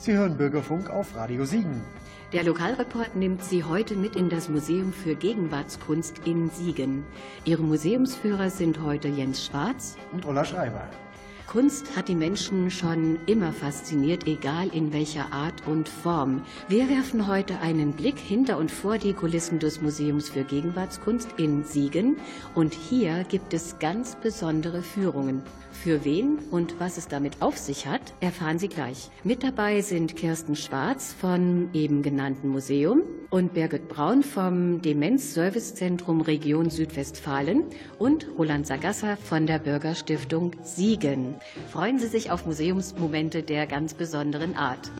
Sie hören Bürgerfunk auf Radio Siegen. Der Lokalreport nimmt Sie heute mit in das Museum für Gegenwartskunst in Siegen. Ihre Museumsführer sind heute Jens Schwarz und Ulla Schreiber. Kunst hat die Menschen schon immer fasziniert, egal in welcher Art und Form. Wir werfen heute einen Blick hinter und vor die Kulissen des Museums für Gegenwartskunst in Siegen. Und hier gibt es ganz besondere Führungen. Für wen und was es damit auf sich hat, erfahren Sie gleich. Mit dabei sind Kirsten Schwarz vom eben genannten Museum und Birgit Braun vom Demenz-Servicezentrum Region Südwestfalen und Roland Sagassa von der Bürgerstiftung Siegen. Freuen Sie sich auf Museumsmomente der ganz besonderen Art.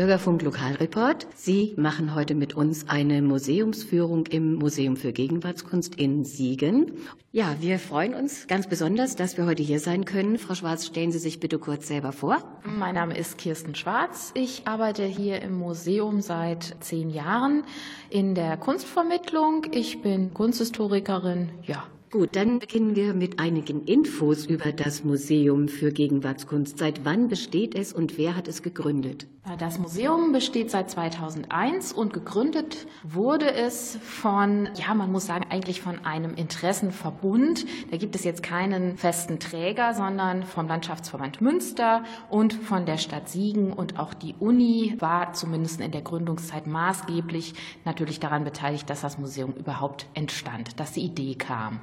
Bürgerfunk Lokalreport. Sie machen heute mit uns eine Museumsführung im Museum für Gegenwartskunst in Siegen. Ja, wir freuen uns ganz besonders, dass wir heute hier sein können. Frau Schwarz, stellen Sie sich bitte kurz selber vor. Mein Name ist Kirsten Schwarz. Ich arbeite hier im Museum seit zehn Jahren in der Kunstvermittlung. Ich bin Kunsthistorikerin, ja, Gut, dann beginnen wir mit einigen Infos über das Museum für Gegenwartskunst. Seit wann besteht es und wer hat es gegründet? Das Museum besteht seit 2001 und gegründet wurde es von, ja, man muss sagen, eigentlich von einem Interessenverbund. Da gibt es jetzt keinen festen Träger, sondern vom Landschaftsverband Münster und von der Stadt Siegen und auch die Uni war zumindest in der Gründungszeit maßgeblich natürlich daran beteiligt, dass das Museum überhaupt entstand, dass die Idee kam.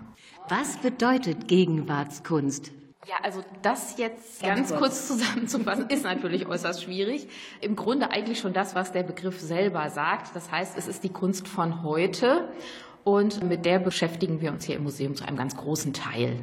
Was bedeutet Gegenwartskunst? Ja, also das jetzt ganz, ganz kurz zusammenzufassen, ist natürlich äußerst schwierig. Im Grunde eigentlich schon das, was der Begriff selber sagt. Das heißt, es ist die Kunst von heute und mit der beschäftigen wir uns hier im Museum zu einem ganz großen Teil.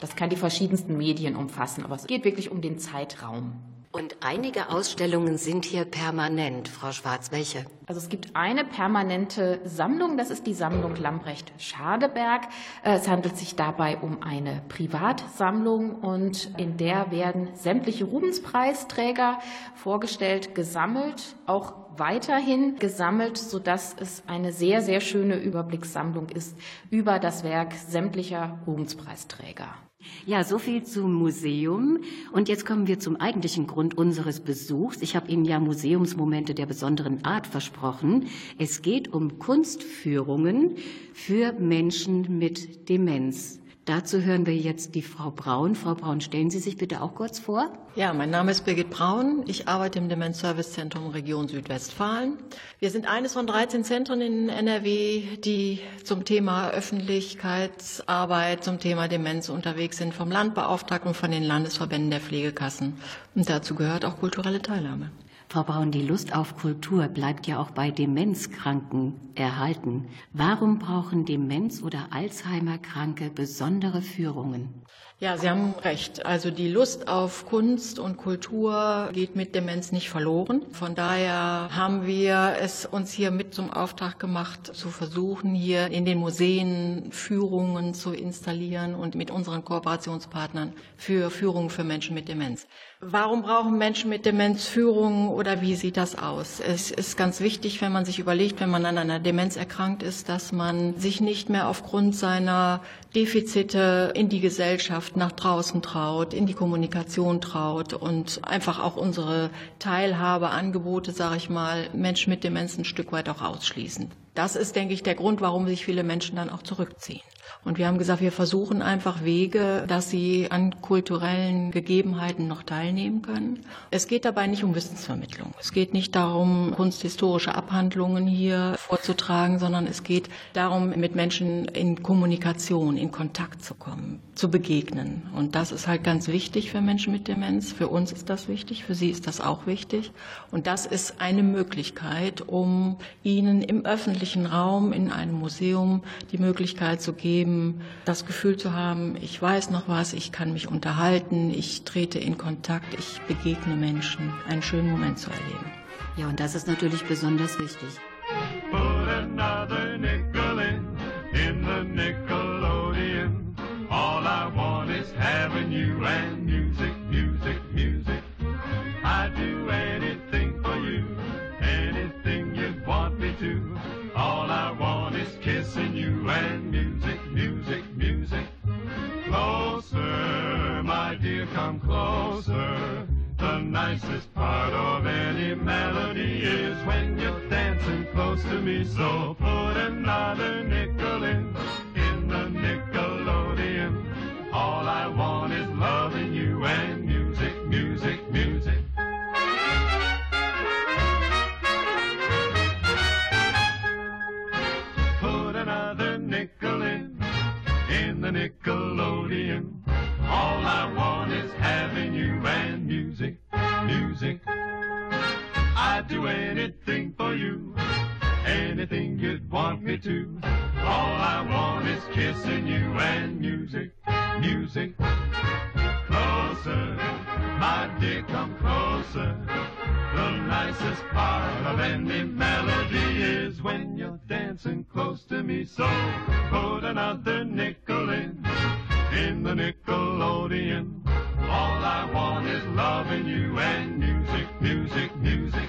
Das kann die verschiedensten Medien umfassen, aber es geht wirklich um den Zeitraum. Und einige Ausstellungen sind hier permanent. Frau Schwarz, welche? Also es gibt eine permanente Sammlung, das ist die Sammlung Lamprecht Schadeberg. Äh, es handelt sich dabei um eine Privatsammlung und in der werden sämtliche Rubenspreisträger vorgestellt, gesammelt, auch weiterhin gesammelt, sodass es eine sehr, sehr schöne Überblickssammlung ist über das Werk sämtlicher Rubenspreisträger. Ja, so viel zum Museum. Und jetzt kommen wir zum eigentlichen Grund unseres Besuchs. Ich habe Ihnen ja Museumsmomente der besonderen Art versprochen. Es geht um Kunstführungen für Menschen mit Demenz. Dazu hören wir jetzt die Frau Braun. Frau Braun, stellen Sie sich bitte auch kurz vor. Ja, mein Name ist Birgit Braun. Ich arbeite im Demenzservicezentrum Region Südwestfalen. Wir sind eines von 13 Zentren in NRW, die zum Thema Öffentlichkeitsarbeit, zum Thema Demenz unterwegs sind, vom Landbeauftragten und von den Landesverbänden der Pflegekassen. Und dazu gehört auch kulturelle Teilnahme. Frau Braun, die Lust auf Kultur bleibt ja auch bei Demenzkranken erhalten. Warum brauchen Demenz- oder Alzheimer-Kranke besondere Führungen? Ja, Sie haben recht. Also die Lust auf Kunst und Kultur geht mit Demenz nicht verloren. Von daher haben wir es uns hier mit zum Auftrag gemacht, zu versuchen, hier in den Museen Führungen zu installieren und mit unseren Kooperationspartnern für Führungen für Menschen mit Demenz. Warum brauchen Menschen mit Demenz Führungen oder wie sieht das aus? Es ist ganz wichtig, wenn man sich überlegt, wenn man an einer Demenz erkrankt ist, dass man sich nicht mehr aufgrund seiner Defizite in die Gesellschaft nach draußen traut, in die Kommunikation traut und einfach auch unsere Teilhabeangebote, sage ich mal, Menschen mit Demenz ein Stück weit auch ausschließen. Das ist, denke ich, der Grund, warum sich viele Menschen dann auch zurückziehen. Und wir haben gesagt, wir versuchen einfach Wege, dass sie an kulturellen Gegebenheiten noch teilnehmen können. Es geht dabei nicht um Wissensvermittlung. Es geht nicht darum, kunsthistorische Abhandlungen hier vorzutragen, sondern es geht darum, mit Menschen in Kommunikation, in Kontakt zu kommen, zu begegnen. Und das ist halt ganz wichtig für Menschen mit Demenz. Für uns ist das wichtig, für sie ist das auch wichtig. Und das ist eine Möglichkeit, um ihnen im öffentlichen Raum, in einem Museum, die Möglichkeit zu geben, eben das Gefühl zu haben, ich weiß noch was, ich kann mich unterhalten, ich trete in Kontakt, ich begegne Menschen, einen schönen Moment zu erleben. Ja, und das ist natürlich besonders wichtig. Nicest part of any melody is when you're dancing close to me. So put another nickel in, want me to. All I want is kissing you and music, music. Closer, my dear, come closer. The nicest part of any melody is when you're dancing close to me. So put another nickel in, in the Nickelodeon. All I want is loving you and music, music, music.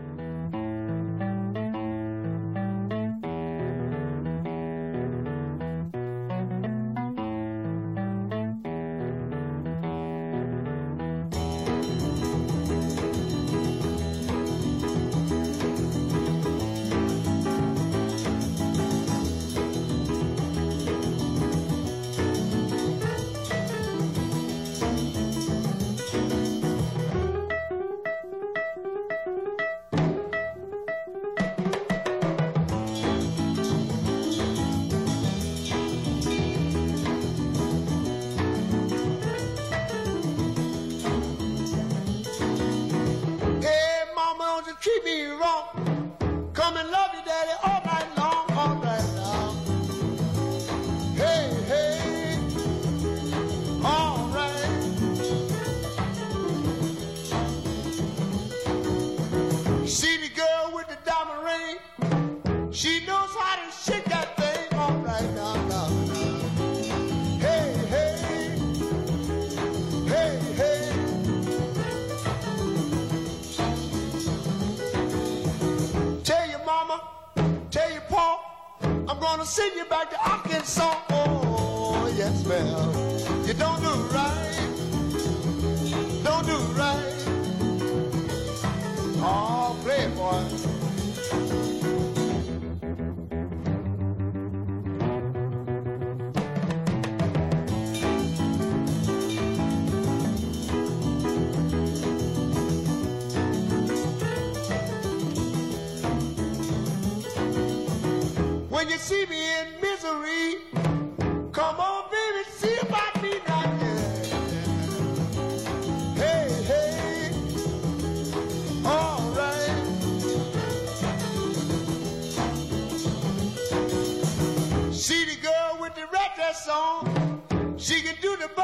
she can do the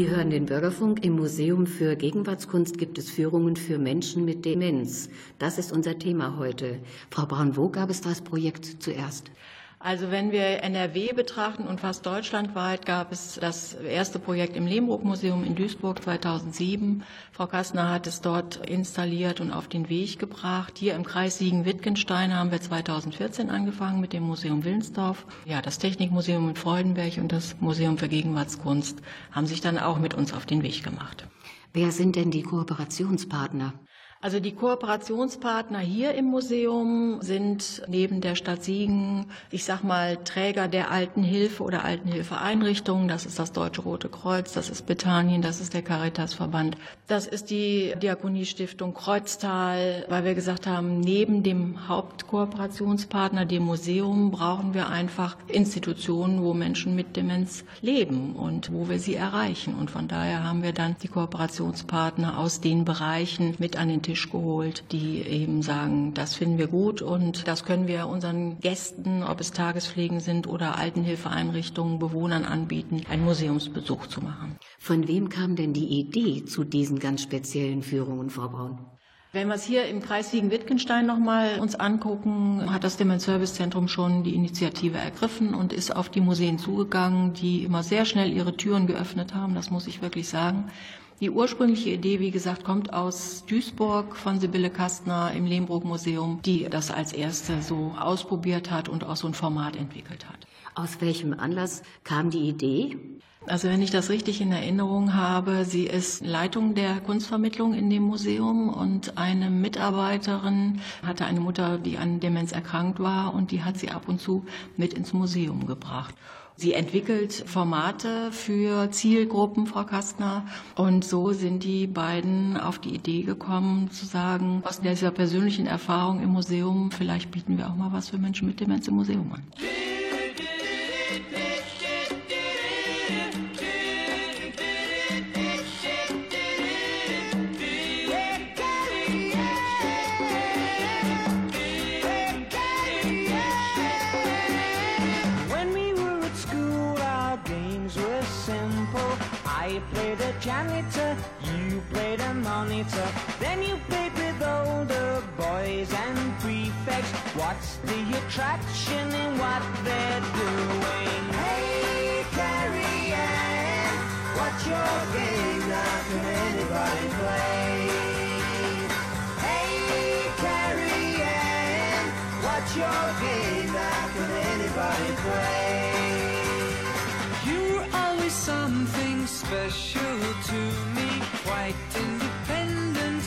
Sie hören den Bürgerfunk. Im Museum für Gegenwartskunst gibt es Führungen für Menschen mit Demenz. Das ist unser Thema heute. Frau Braun, wo gab es das Projekt zuerst? Also wenn wir NRW betrachten und fast deutschlandweit gab es das erste Projekt im Lehmbruck-Museum in Duisburg 2007. Frau Kastner hat es dort installiert und auf den Weg gebracht. Hier im Kreis Siegen-Wittgenstein haben wir 2014 angefangen mit dem Museum Wilnsdorf. Ja, das Technikmuseum in Freudenberg und das Museum für Gegenwartskunst haben sich dann auch mit uns auf den Weg gemacht. Wer sind denn die Kooperationspartner? Also die Kooperationspartner hier im Museum sind neben der Stadt Siegen, ich sag mal, Träger der Altenhilfe oder Altenhilfeeinrichtungen. Das ist das Deutsche Rote Kreuz, das ist Bethanien, das ist der Caritasverband, das ist die Diakoniestiftung Kreuztal, weil wir gesagt haben, neben dem Hauptkooperationspartner, dem Museum, brauchen wir einfach Institutionen, wo Menschen mit Demenz leben und wo wir sie erreichen. Und von daher haben wir dann die Kooperationspartner aus den Bereichen mit an den Tisch geholt, die eben sagen, das finden wir gut und das können wir unseren Gästen, ob es Tagespflegen sind oder Altenhilfeeinrichtungen, Bewohnern anbieten, einen Museumsbesuch zu machen. Von wem kam denn die Idee zu diesen ganz speziellen Führungen, Frau Braun? Wenn wir es hier im Kreis Siegen-Wittgenstein nochmal uns angucken, hat das Demenz Service Zentrum schon die Initiative ergriffen und ist auf die Museen zugegangen, die immer sehr schnell ihre Türen geöffnet haben, das muss ich wirklich sagen. Die ursprüngliche Idee, wie gesagt, kommt aus Duisburg von Sibylle Kastner im Lehmbruck Museum, die das als erste so ausprobiert hat und auch so ein Format entwickelt hat. Aus welchem Anlass kam die Idee? Also wenn ich das richtig in Erinnerung habe, sie ist Leitung der Kunstvermittlung in dem Museum und eine Mitarbeiterin hatte eine Mutter, die an Demenz erkrankt war und die hat sie ab und zu mit ins Museum gebracht. Sie entwickelt Formate für Zielgruppen, Frau Kastner. Und so sind die beiden auf die Idee gekommen, zu sagen, aus dieser persönlichen Erfahrung im Museum, vielleicht bieten wir auch mal was für Menschen mit Demenz im Museum an. Played a janitor, you played a monitor. Then you played with older boys and prefects. What's the attraction in what they're doing? Hey, Carrie Ann, what's your game? Now can anybody play? Hey, Carrie Ann, what's your game? Now can anybody play? Special to me, quite independent,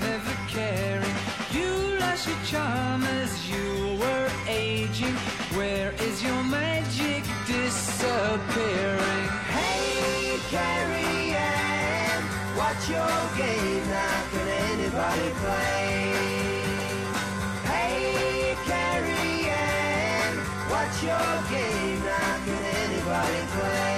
never caring. You lost your charm as you were aging. Where is your magic disappearing? Hey, Carrie Ann, what's your game? Now can anybody play? Hey, Carrie Ann, what's your game? Now can anybody play?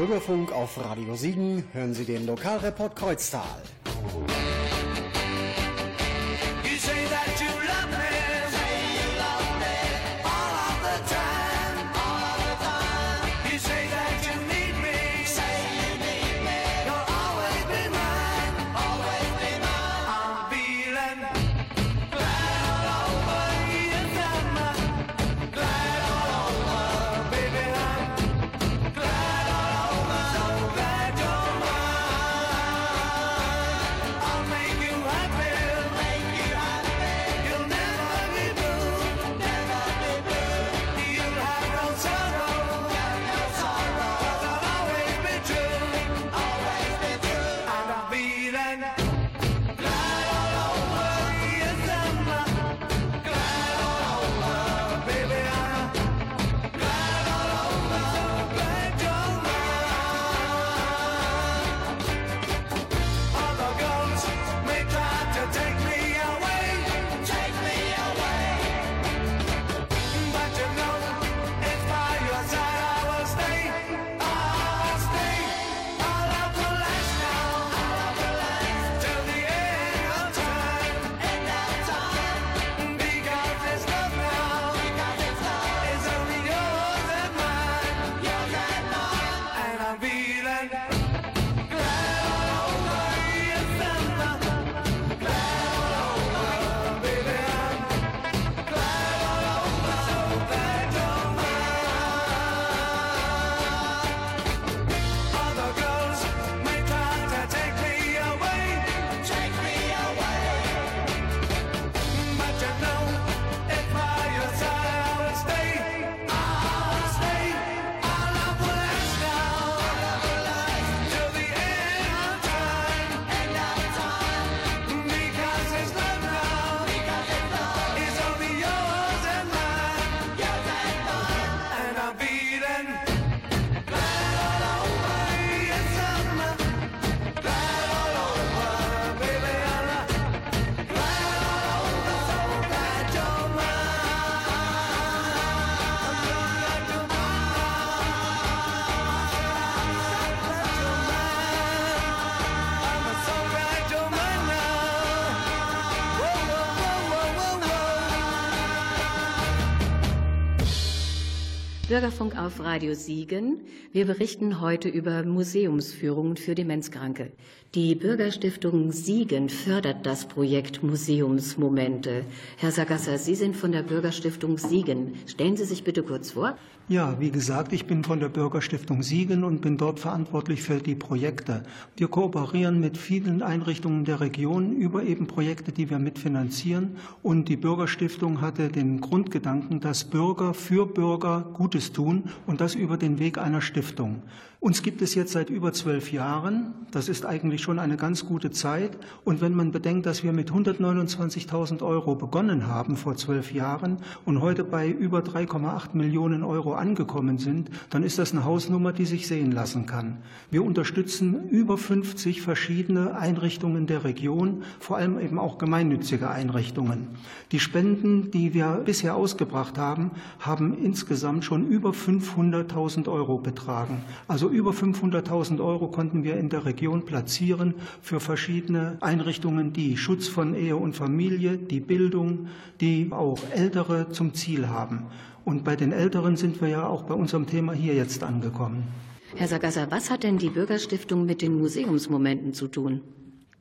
Bürgerfunk auf Radio Siegen hören Sie den Lokalreport Kreuztal. Bürgerfunk auf Radio Siegen. Wir berichten heute über Museumsführungen für Demenzkranke. Die Bürgerstiftung Siegen fördert das Projekt Museumsmomente. Herr Sagasser, Sie sind von der Bürgerstiftung Siegen. Stellen Sie sich bitte kurz vor. Ja, wie gesagt, ich bin von der Bürgerstiftung Siegen und bin dort verantwortlich für die Projekte. Wir kooperieren mit vielen Einrichtungen der Region über eben Projekte, die wir mitfinanzieren. Und die Bürgerstiftung hatte den Grundgedanken, dass Bürger für Bürger Gutes tun und das über den Weg einer Stiftung. Uns gibt es jetzt seit über zwölf Jahren. Das ist eigentlich schon eine ganz gute Zeit. Und wenn man bedenkt, dass wir mit 129.000 Euro begonnen haben vor zwölf Jahren und heute bei über 3,8 Millionen Euro angekommen sind, dann ist das eine Hausnummer, die sich sehen lassen kann. Wir unterstützen über 50 verschiedene Einrichtungen der Region, vor allem eben auch gemeinnützige Einrichtungen. Die Spenden, die wir bisher ausgebracht haben, haben insgesamt schon über 500.000 Euro betragen. Also über 500.000 Euro konnten wir in der Region platzieren für verschiedene Einrichtungen, die Schutz von Ehe und Familie, die Bildung, die auch Ältere zum Ziel haben. Und bei den Älteren sind wir ja auch bei unserem Thema hier jetzt angekommen. Herr Sagasser, was hat denn die Bürgerstiftung mit den Museumsmomenten zu tun?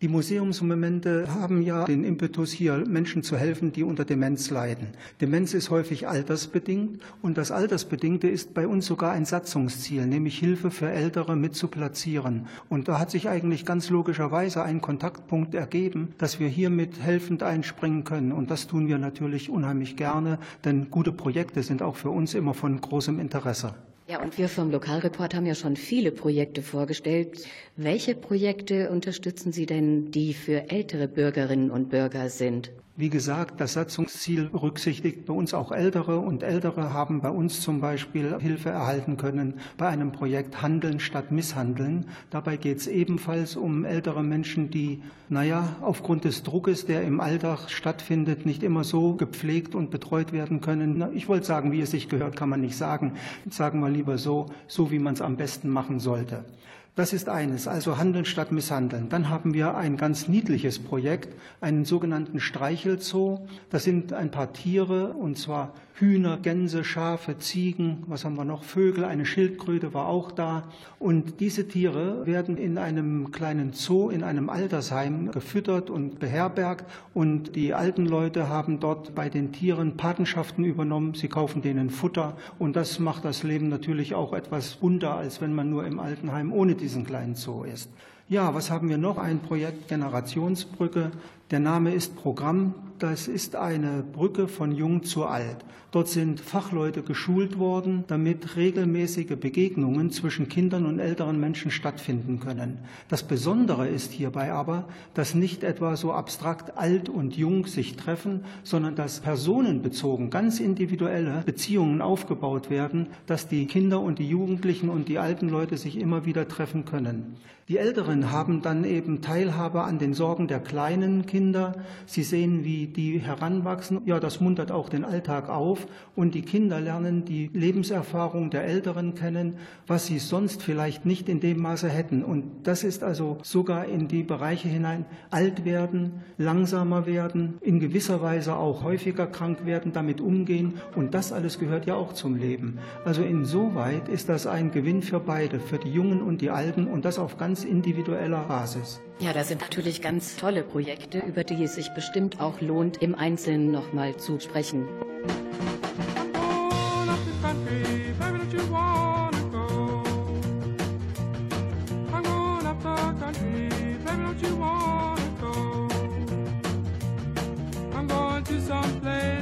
Die Museumsmomente haben ja den Impetus, hier Menschen zu helfen, die unter Demenz leiden. Demenz ist häufig altersbedingt und das Altersbedingte ist bei uns sogar ein Satzungsziel, nämlich Hilfe für Ältere mit zu platzieren. Und da hat sich eigentlich ganz logischerweise ein Kontaktpunkt ergeben, dass wir hiermit helfend einspringen können. Und das tun wir natürlich unheimlich gerne, denn gute Projekte sind auch für uns immer von großem Interesse. Ja, und wir vom Lokalreport haben ja schon viele Projekte vorgestellt. Welche Projekte unterstützen Sie denn, die für ältere Bürgerinnen und Bürger sind? Wie gesagt, das Satzungsziel berücksichtigt bei uns auch Ältere und Ältere haben bei uns zum Beispiel Hilfe erhalten können bei einem Projekt Handeln statt Misshandeln. Dabei geht es ebenfalls um ältere Menschen, die, naja, aufgrund des Druckes, der im Alltag stattfindet, nicht immer so gepflegt und betreut werden können. Ich wollte sagen, wie es sich gehört, kann man nicht sagen. Sagen wir lieber so, so wie man es am besten machen sollte. Das ist eines, also Handeln statt Misshandeln. Dann haben wir ein ganz niedliches Projekt, einen sogenannten Streichelzoo. Das sind ein paar Tiere, und zwar Hühner, Gänse, Schafe, Ziegen, was haben wir noch? Vögel, eine Schildkröte war auch da. Und diese Tiere werden in einem kleinen Zoo, in einem Altersheim gefüttert und beherbergt. Und die alten Leute haben dort bei den Tieren Patenschaften übernommen. Sie kaufen denen Futter. Und das macht das Leben natürlich auch etwas bunter, als wenn man nur im Altenheim ohne diesen kleinen Zoo ist. Ja, was haben wir noch? Ein Projekt Generationsbrücke. Der Name ist Programm. Das ist eine Brücke von jung zu alt. Dort sind Fachleute geschult worden, damit regelmäßige Begegnungen zwischen Kindern und älteren Menschen stattfinden können. Das Besondere ist hierbei aber, dass nicht etwa so abstrakt alt und jung sich treffen, sondern dass personenbezogen ganz individuelle Beziehungen aufgebaut werden, dass die Kinder und die Jugendlichen und die alten Leute sich immer wieder treffen können. Die Älteren haben dann eben Teilhabe an den Sorgen der kleinen Kinder. Sie sehen, wie die heranwachsen. Ja, das muntert auch den Alltag auf. Und die Kinder lernen die Lebenserfahrung der Älteren kennen, was sie sonst vielleicht nicht in dem Maße hätten. Und das ist also sogar in die Bereiche hinein alt werden, langsamer werden, in gewisser Weise auch häufiger krank werden, damit umgehen. Und das alles gehört ja auch zum Leben. Also insoweit ist das ein Gewinn für beide, für die Jungen und die Alten und das auf ganz individueller Basis. Ja, das sind natürlich ganz tolle Projekte, über die es sich bestimmt auch lohnt, im Einzelnen nochmal zu sprechen. going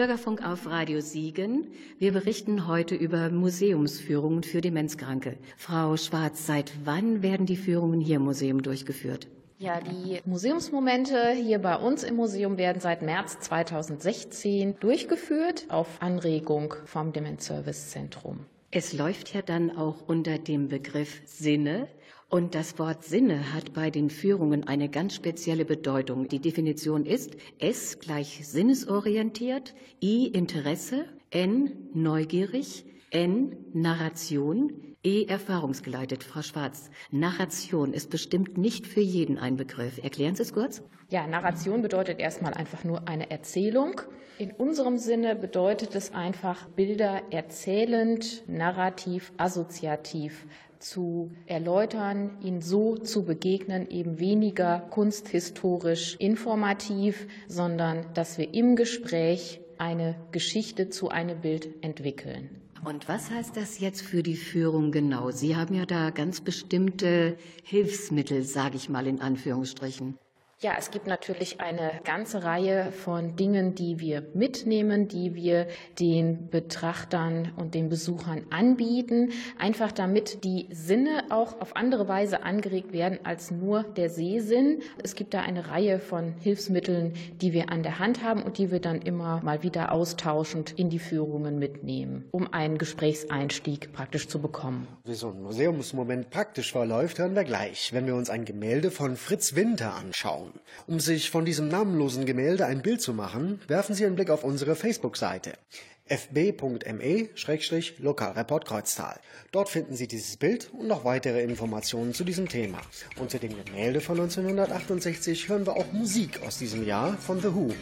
Bürgerfunk auf Radio Siegen. Wir berichten heute über Museumsführungen für Demenzkranke. Frau Schwarz, seit wann werden die Führungen hier im Museum durchgeführt? Ja, die Museumsmomente hier bei uns im Museum werden seit März 2016 durchgeführt auf Anregung vom Demenz Service Zentrum. Es läuft ja dann auch unter dem Begriff Sinne. Und das Wort Sinne hat bei den Führungen eine ganz spezielle Bedeutung. Die Definition ist S gleich sinnesorientiert, I Interesse, N neugierig, N Narration, E erfahrungsgeleitet. Frau Schwarz, Narration ist bestimmt nicht für jeden ein Begriff. Erklären Sie es kurz? Ja, Narration bedeutet erstmal einfach nur eine Erzählung. In unserem Sinne bedeutet es einfach, Bilder erzählend, narrativ, assoziativ zu erläutern, ihnen so zu begegnen, eben weniger kunsthistorisch informativ, sondern dass wir im Gespräch eine Geschichte zu einem Bild entwickeln. Und was heißt das jetzt für die Führung genau? Sie haben ja da ganz bestimmte Hilfsmittel, sage ich mal in Anführungsstrichen. Ja, es gibt natürlich eine ganze Reihe von Dingen, die wir mitnehmen, die wir den Betrachtern und den Besuchern anbieten, einfach damit die Sinne auch auf andere Weise angeregt werden als nur der Sehsinn. Es gibt da eine Reihe von Hilfsmitteln, die wir an der Hand haben und die wir dann immer mal wieder austauschend in die Führungen mitnehmen, um einen Gesprächseinstieg praktisch zu bekommen. Wie so ein Museumsmoment praktisch verläuft, hören wir gleich, wenn wir uns ein Gemälde von Fritz Winter anschauen. Um sich von diesem namenlosen Gemälde ein Bild zu machen, werfen Sie einen Blick auf unsere Facebook-Seite fb.me-lokalreport Kreuztal. Dort finden Sie dieses Bild und noch weitere Informationen zu diesem Thema. Zu dem Gemälde von 1968 hören wir auch Musik aus diesem Jahr von The Who.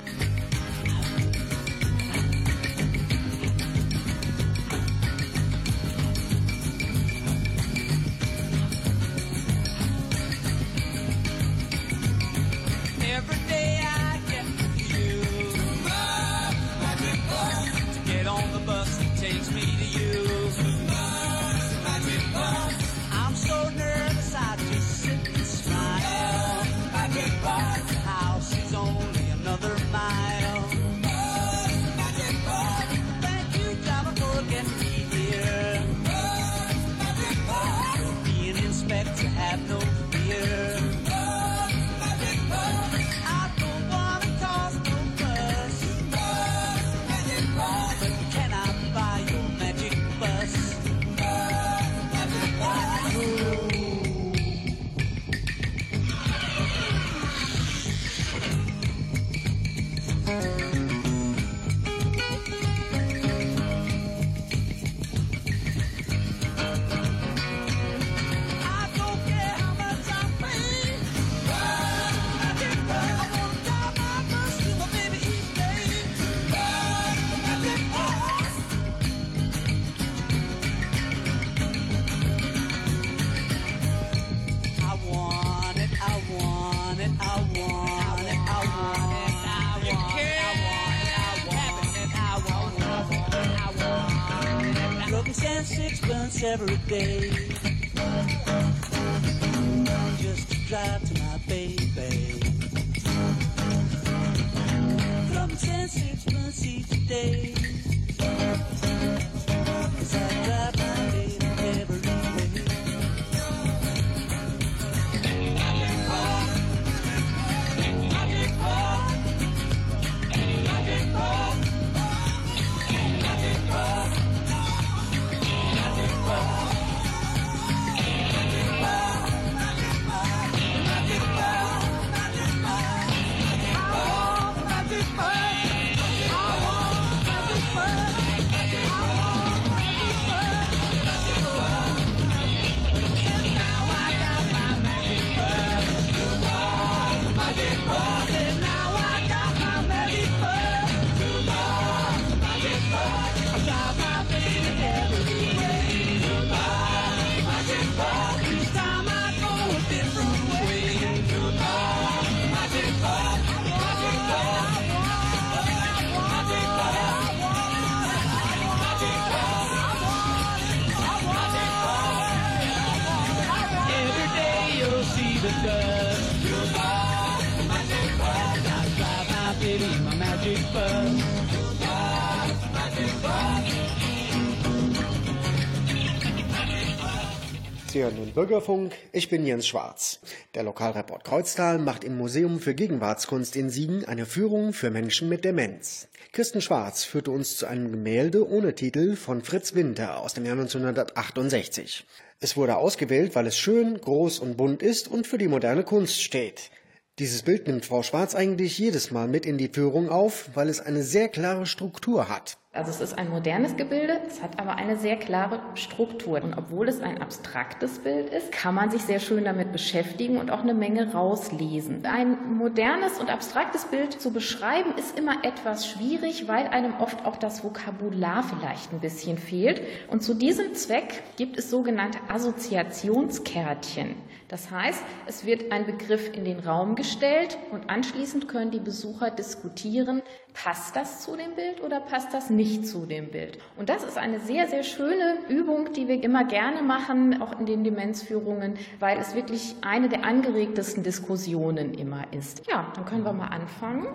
Bürgerfunk. Ich bin Jens Schwarz. Der Lokalreport Kreuztal macht im Museum für Gegenwartskunst in Siegen eine Führung für Menschen mit Demenz. Kirsten Schwarz führte uns zu einem Gemälde ohne Titel von Fritz Winter aus dem Jahr 1968. Es wurde ausgewählt, weil es schön, groß und bunt ist und für die moderne Kunst steht. Dieses Bild nimmt Frau Schwarz eigentlich jedes Mal mit in die Führung auf, weil es eine sehr klare Struktur hat. Also es ist ein modernes Gebilde, es hat aber eine sehr klare Struktur. Und obwohl es ein abstraktes Bild ist, kann man sich sehr schön damit beschäftigen und auch eine Menge rauslesen. Ein modernes und abstraktes Bild zu beschreiben ist immer etwas schwierig, weil einem oft auch das Vokabular vielleicht ein bisschen fehlt. Und zu diesem Zweck gibt es sogenannte Assoziationskärtchen. Das heißt, es wird ein Begriff in den Raum gestellt und anschließend können die Besucher diskutieren, passt das zu dem Bild oder passt das nicht zu dem Bild. Und das ist eine sehr, sehr schöne Übung, die wir immer gerne machen, auch in den Demenzführungen, weil es wirklich eine der angeregtesten Diskussionen immer ist. Ja, dann können wir mal anfangen.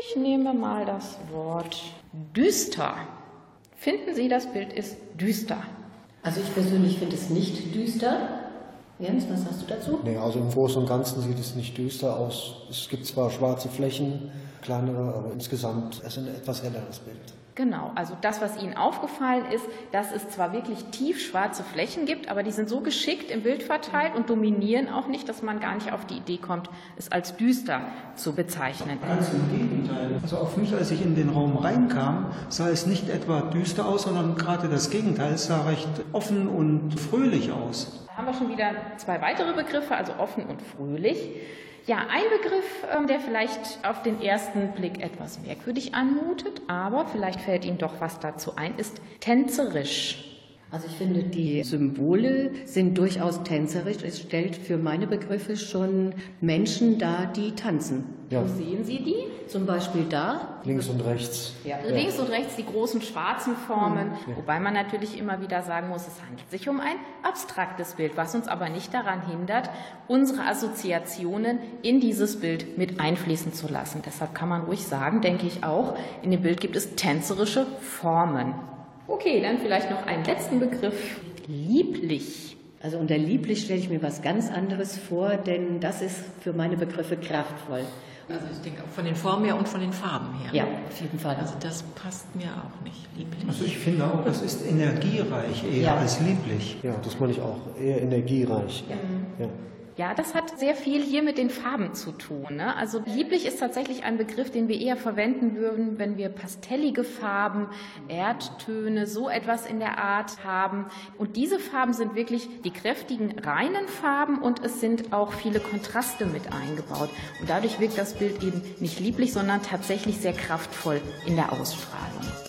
Ich nehme mal das Wort düster. Finden Sie, das Bild ist düster? Also ich persönlich finde es nicht düster. Jens, was sagst du dazu? Nee, also im Großen und Ganzen sieht es nicht düster aus. Es gibt zwar schwarze Flächen, kleinere, aber insgesamt ist es ein etwas helleres Bild. Genau, also das, was Ihnen aufgefallen ist, dass es zwar wirklich tiefschwarze Flächen gibt, aber die sind so geschickt im Bild verteilt und dominieren auch nicht, dass man gar nicht auf die Idee kommt, es als düster zu bezeichnen. Ganz im Gegenteil. Also auf mich, als ich in den Raum reinkam, sah es nicht etwa düster aus, sondern gerade das Gegenteil. Es sah recht offen und fröhlich aus. Da haben wir schon wieder zwei weitere Begriffe, also offen und fröhlich. Ja, ein Begriff, ähm, der vielleicht auf den ersten Blick etwas merkwürdig anmutet, aber vielleicht fällt Ihnen doch was dazu ein, ist tänzerisch. Also ich finde, die Symbole sind durchaus tänzerisch. Es stellt für meine Begriffe schon Menschen dar, die tanzen. Ja, Wo sehen Sie die? Zum Beispiel da. links und rechts. Ja. Links und rechts die großen schwarzen Formen, wobei man natürlich immer wieder sagen muss, es handelt sich um ein abstraktes Bild, was uns aber nicht daran hindert, unsere Assoziationen in dieses Bild mit einfließen zu lassen. Deshalb kann man ruhig sagen, denke ich auch, in dem Bild gibt es tänzerische Formen. Okay, dann vielleicht noch einen letzten Begriff. Lieblich. Also unter lieblich stelle ich mir was ganz anderes vor, denn das ist für meine Begriffe kraftvoll. Also ich denke auch von den Formen her und von den Farben her. Ja, auf jeden Fall. Also das passt mir auch nicht lieblich. Also ich finde auch, das ist energiereich eher Ja. als lieblich. Ja, das meine ich auch. Eher energiereich. Ja. Ja, das hat sehr viel hier mit den Farben zu tun. Ne? Also lieblich ist tatsächlich ein Begriff, den wir eher verwenden würden, wenn wir pastellige Farben, Erdtöne, so etwas in der Art haben. Und diese Farben sind wirklich die kräftigen, reinen Farben und es sind auch viele Kontraste mit eingebaut. Und dadurch wirkt das Bild eben nicht lieblich, sondern tatsächlich sehr kraftvoll in der Ausstrahlung.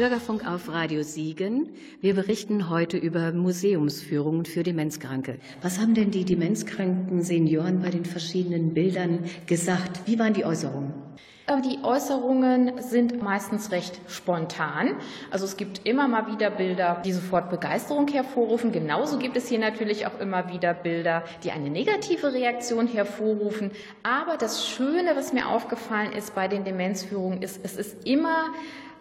Bürgerfunk auf Radio Siegen. Wir berichten heute über Museumsführungen für Demenzkranke. Was haben denn die demenzkranken Senioren bei den verschiedenen Bildern gesagt? Wie waren die Äußerungen? Aber die Äußerungen sind meistens recht spontan. Also es gibt immer mal wieder Bilder, die sofort Begeisterung hervorrufen. Genauso gibt es hier natürlich auch immer wieder Bilder, die eine negative Reaktion hervorrufen. Aber das Schöne, was mir aufgefallen ist bei den Demenzführungen, ist, es ist immer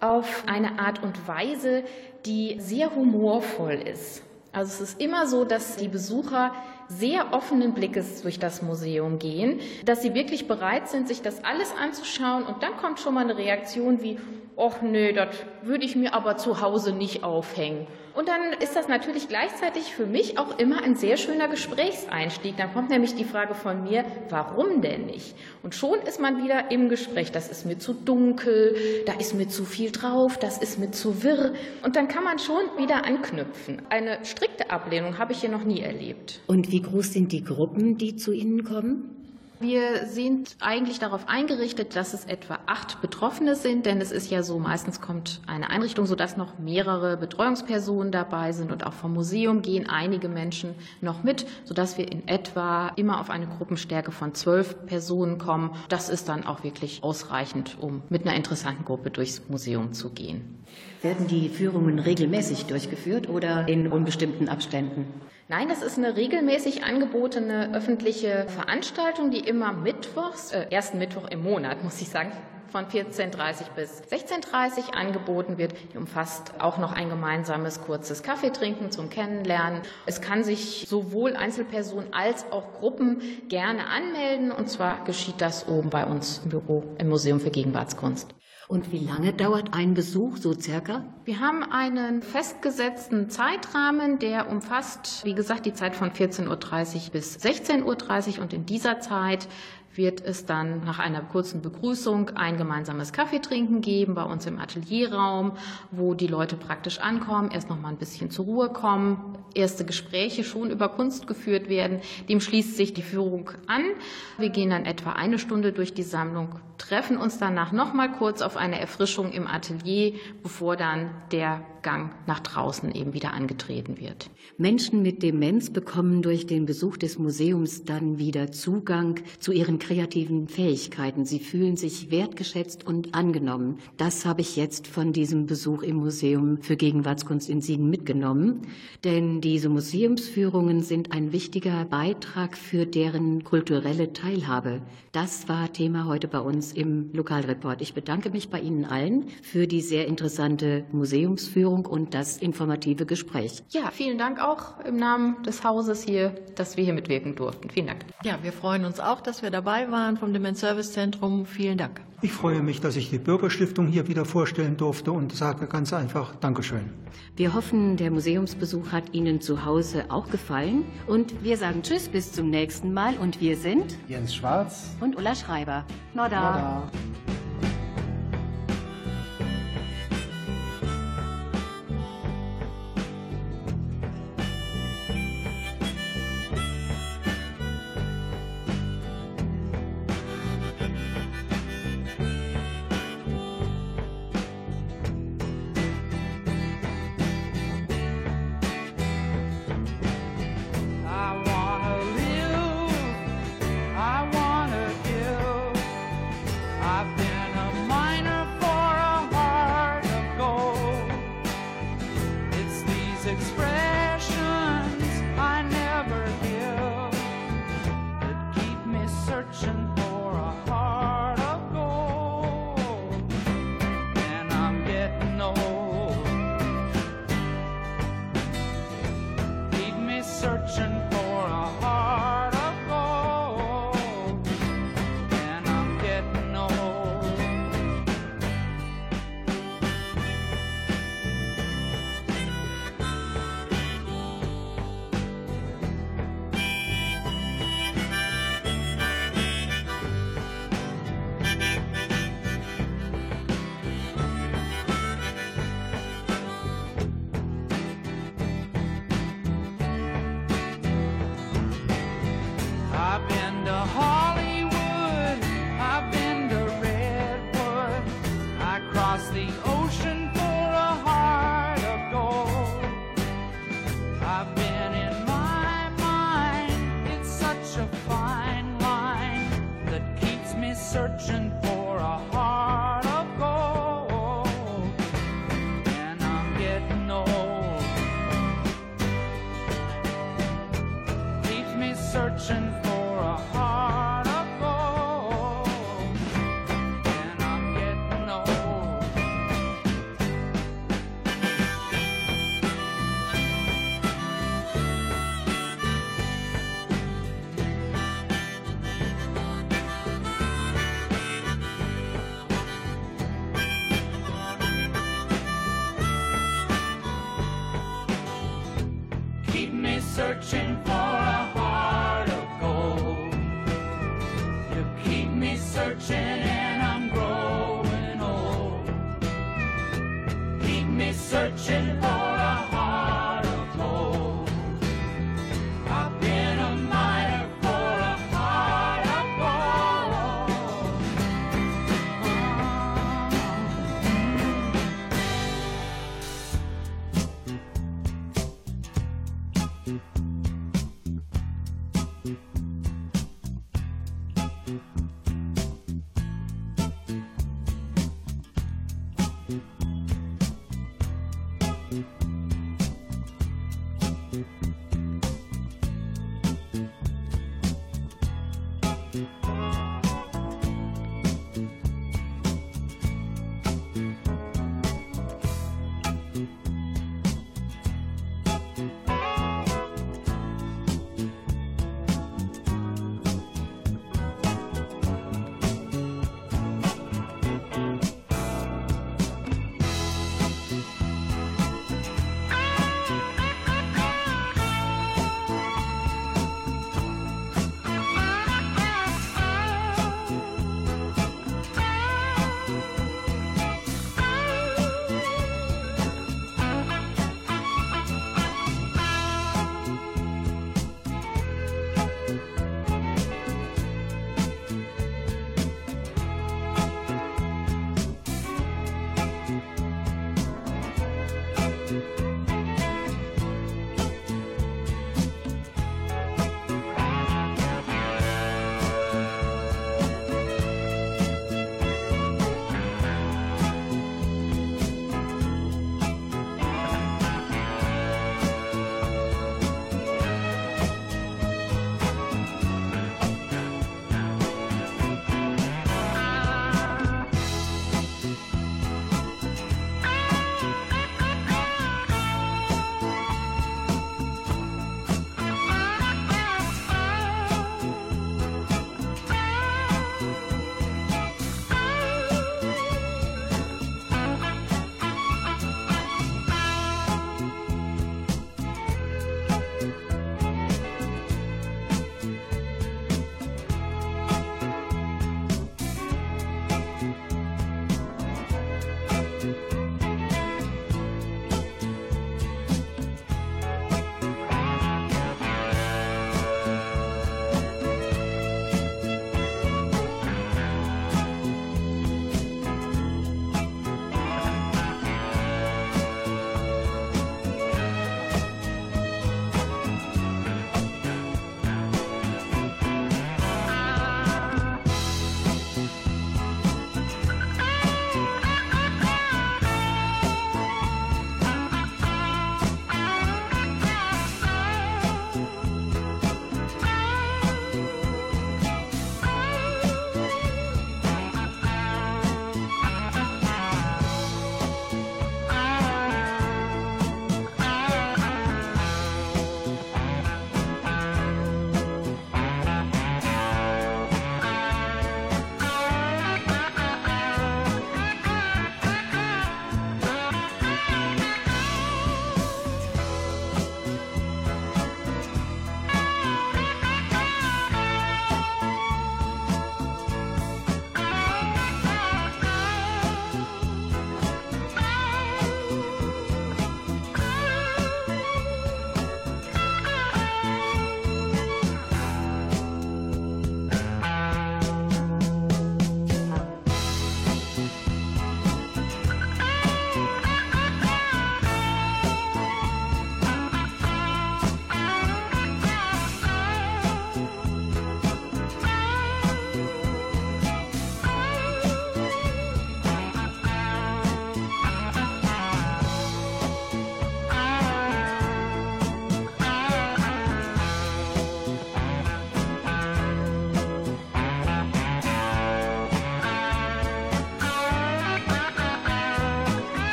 auf eine Art und Weise, die sehr humorvoll ist. Also es ist immer so, dass die Besucher sehr offenen Blickes durch das Museum gehen, dass sie wirklich bereit sind, sich das alles anzuschauen und dann kommt schon mal eine Reaktion wie, ach nee, das würde ich mir aber zu Hause nicht aufhängen. Und dann ist das natürlich gleichzeitig für mich auch immer ein sehr schöner Gesprächseinstieg. Dann kommt nämlich die Frage von mir, warum denn nicht? Und schon ist man wieder im Gespräch. Das ist mir zu dunkel, da ist mir zu viel drauf, das ist mir zu wirr. Und dann kann man schon wieder anknüpfen. Eine strikte Ablehnung habe ich hier noch nie erlebt. Und wie groß sind die Gruppen, die zu Ihnen kommen? Wir sind eigentlich darauf eingerichtet, dass es etwa acht Betroffene sind, denn es ist ja so, meistens kommt eine Einrichtung, sodass noch mehrere Betreuungspersonen dabei sind und auch vom Museum gehen einige Menschen noch mit, sodass wir in etwa immer auf eine Gruppenstärke von zwölf Personen kommen. Das ist dann auch wirklich ausreichend, um mit einer interessanten Gruppe durchs Museum zu gehen. Werden die Führungen regelmäßig durchgeführt oder in unbestimmten Abständen? Nein, das ist eine regelmäßig angebotene öffentliche Veranstaltung, die immer mittwochs, äh, ersten Mittwoch im Monat, muss ich sagen, von 14.30 bis 16.30 angeboten wird. Die umfasst auch noch ein gemeinsames kurzes Kaffeetrinken zum Kennenlernen. Es kann sich sowohl Einzelpersonen als auch Gruppen gerne anmelden und zwar geschieht das oben bei uns im Büro im Museum für Gegenwartskunst. Und wie lange dauert ein Besuch, so circa? Wir haben einen festgesetzten Zeitrahmen, der umfasst, wie gesagt, die Zeit von 14.30 Uhr bis 16.30 Uhr und in dieser Zeit wird es dann nach einer kurzen Begrüßung ein gemeinsames Kaffeetrinken geben bei uns im Atelierraum, wo die Leute praktisch ankommen, erst noch mal ein bisschen zur Ruhe kommen, erste Gespräche schon über Kunst geführt werden. Dem schließt sich die Führung an. Wir gehen dann etwa eine Stunde durch die Sammlung, treffen uns danach noch mal kurz auf eine Erfrischung im Atelier, bevor dann der Gang nach draußen eben wieder angetreten wird. Menschen mit Demenz bekommen durch den Besuch des Museums dann wieder Zugang zu ihren kreativen Fähigkeiten. Sie fühlen sich wertgeschätzt und angenommen. Das habe ich jetzt von diesem Besuch im Museum für Gegenwartskunst in Siegen mitgenommen. Denn diese Museumsführungen sind ein wichtiger Beitrag für deren kulturelle Teilhabe. Das war Thema heute bei uns im Lokalreport. Ich bedanke mich bei Ihnen allen für die sehr interessante Museumsführung und das informative Gespräch. Ja, vielen Dank auch im Namen des Hauses hier, dass wir hier mitwirken durften. Vielen Dank. Ja, wir freuen uns auch, dass wir dabei waren vom Demenz Service Zentrum. Vielen Dank. Ich freue mich, dass ich die Bürgerstiftung hier wieder vorstellen durfte und sage ganz einfach Dankeschön. Wir hoffen, der Museumsbesuch hat Ihnen zu Hause auch gefallen. Und wir sagen Tschüss, bis zum nächsten Mal. Und wir sind Jens Schwarz. und Ulla Schreiber. Noda. Nora.